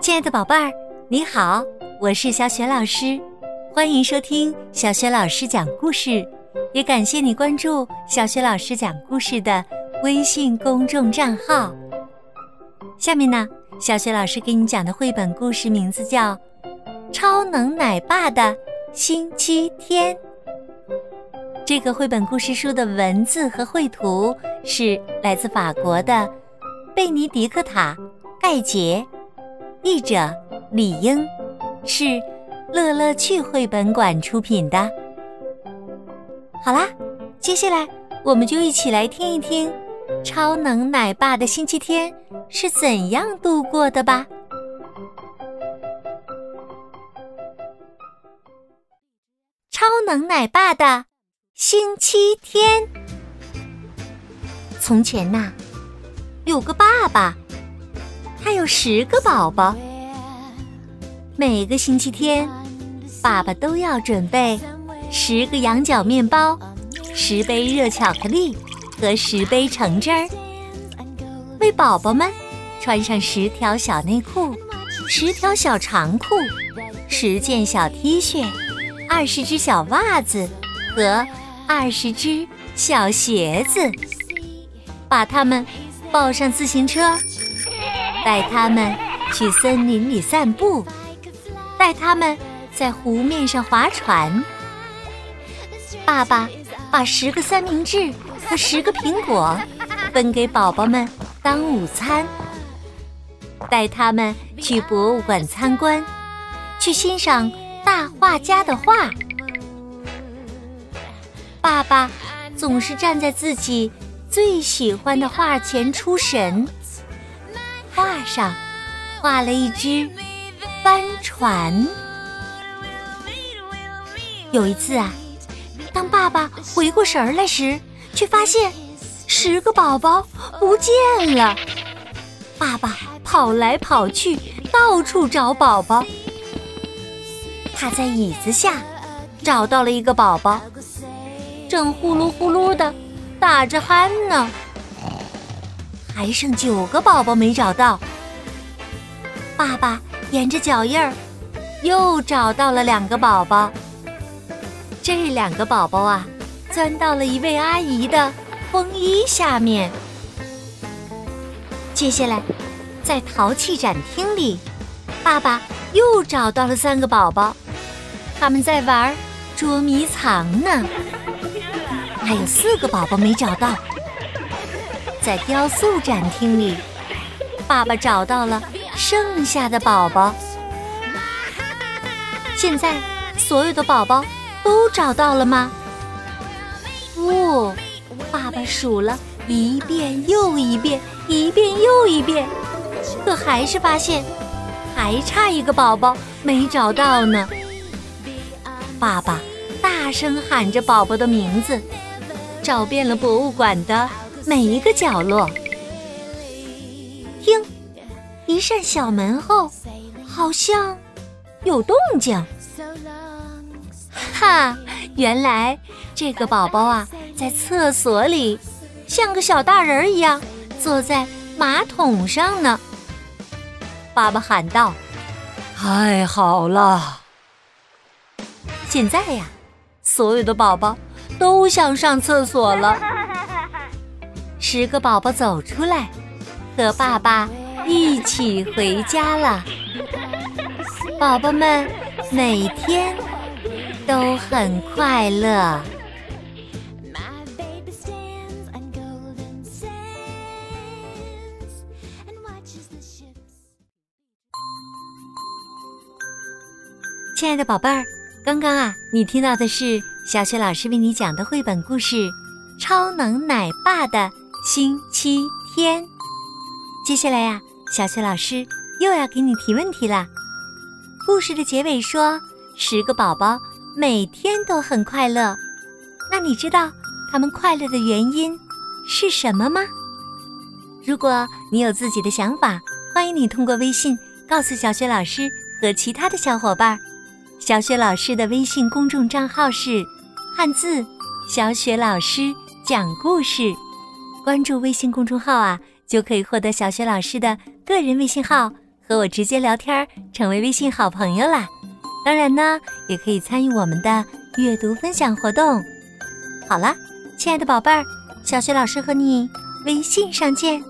亲爱的宝贝儿，你好，我是小雪老师，欢迎收听小雪老师讲故事，也感谢你关注小雪老师讲故事的微信公众账号。下面呢，小雪老师给你讲的绘本故事名字叫《超能奶爸的星期天》。这个绘本故事书的文字和绘图是来自法国的贝尼迪克塔·盖杰，译者李英，是乐乐趣绘本馆出品的。好啦，接下来我们就一起来听一听超能奶爸的星期天是怎样度过的吧。超能奶爸的。星期天，从前呐，有个爸爸，他有十个宝宝。每个星期天，爸爸都要准备十个羊角面包、十杯热巧克力和十杯橙汁儿，为宝宝们穿上十条小内裤、十条小长裤、十件小 T 恤、二十只小袜子和。二十只小鞋子，把它们抱上自行车，带他们去森林里散步，带他们在湖面上划船。爸爸把十个三明治和十个苹果分给宝宝们当午餐，带他们去博物馆参观，去欣赏大画家的画。爸爸总是站在自己最喜欢的画前出神。画上画了一只帆船。有一次啊，当爸爸回过神来时，却发现十个宝宝不见了。爸爸跑来跑去，到处找宝宝。他在椅子下找到了一个宝宝。正呼噜呼噜的打着鼾呢，还剩九个宝宝没找到。爸爸沿着脚印儿又找到了两个宝宝。这两个宝宝啊，钻到了一位阿姨的风衣下面。接下来，在陶器展厅里，爸爸又找到了三个宝宝，他们在玩捉迷藏呢。还有四个宝宝没找到，在雕塑展厅里，爸爸找到了剩下的宝宝。现在所有的宝宝都找到了吗？不，爸爸数了一遍又一遍，一遍又一遍，可还是发现还差一个宝宝没找到呢。爸爸大声喊着宝宝的名字。找遍了博物馆的每一个角落，听，一扇小门后好像有动静。哈，原来这个宝宝啊，在厕所里，像个小大人一样坐在马桶上呢。爸爸喊道：“太好了！现在呀，所有的宝宝。”都想上厕所了。十个宝宝走出来，和爸爸一起回家了。宝宝们每天都很快乐。亲爱的宝贝儿，刚刚啊，你听到的是。小雪老师为你讲的绘本故事《超能奶爸的星期天》。接下来呀，小雪老师又要给你提问题了。故事的结尾说，十个宝宝每天都很快乐。那你知道他们快乐的原因是什么吗？如果你有自己的想法，欢迎你通过微信告诉小雪老师和其他的小伙伴。小雪老师的微信公众账号是。汉字，小雪老师讲故事，关注微信公众号啊，就可以获得小雪老师的个人微信号和我直接聊天，成为微信好朋友啦。当然呢，也可以参与我们的阅读分享活动。好了，亲爱的宝贝儿，小雪老师和你微信上见。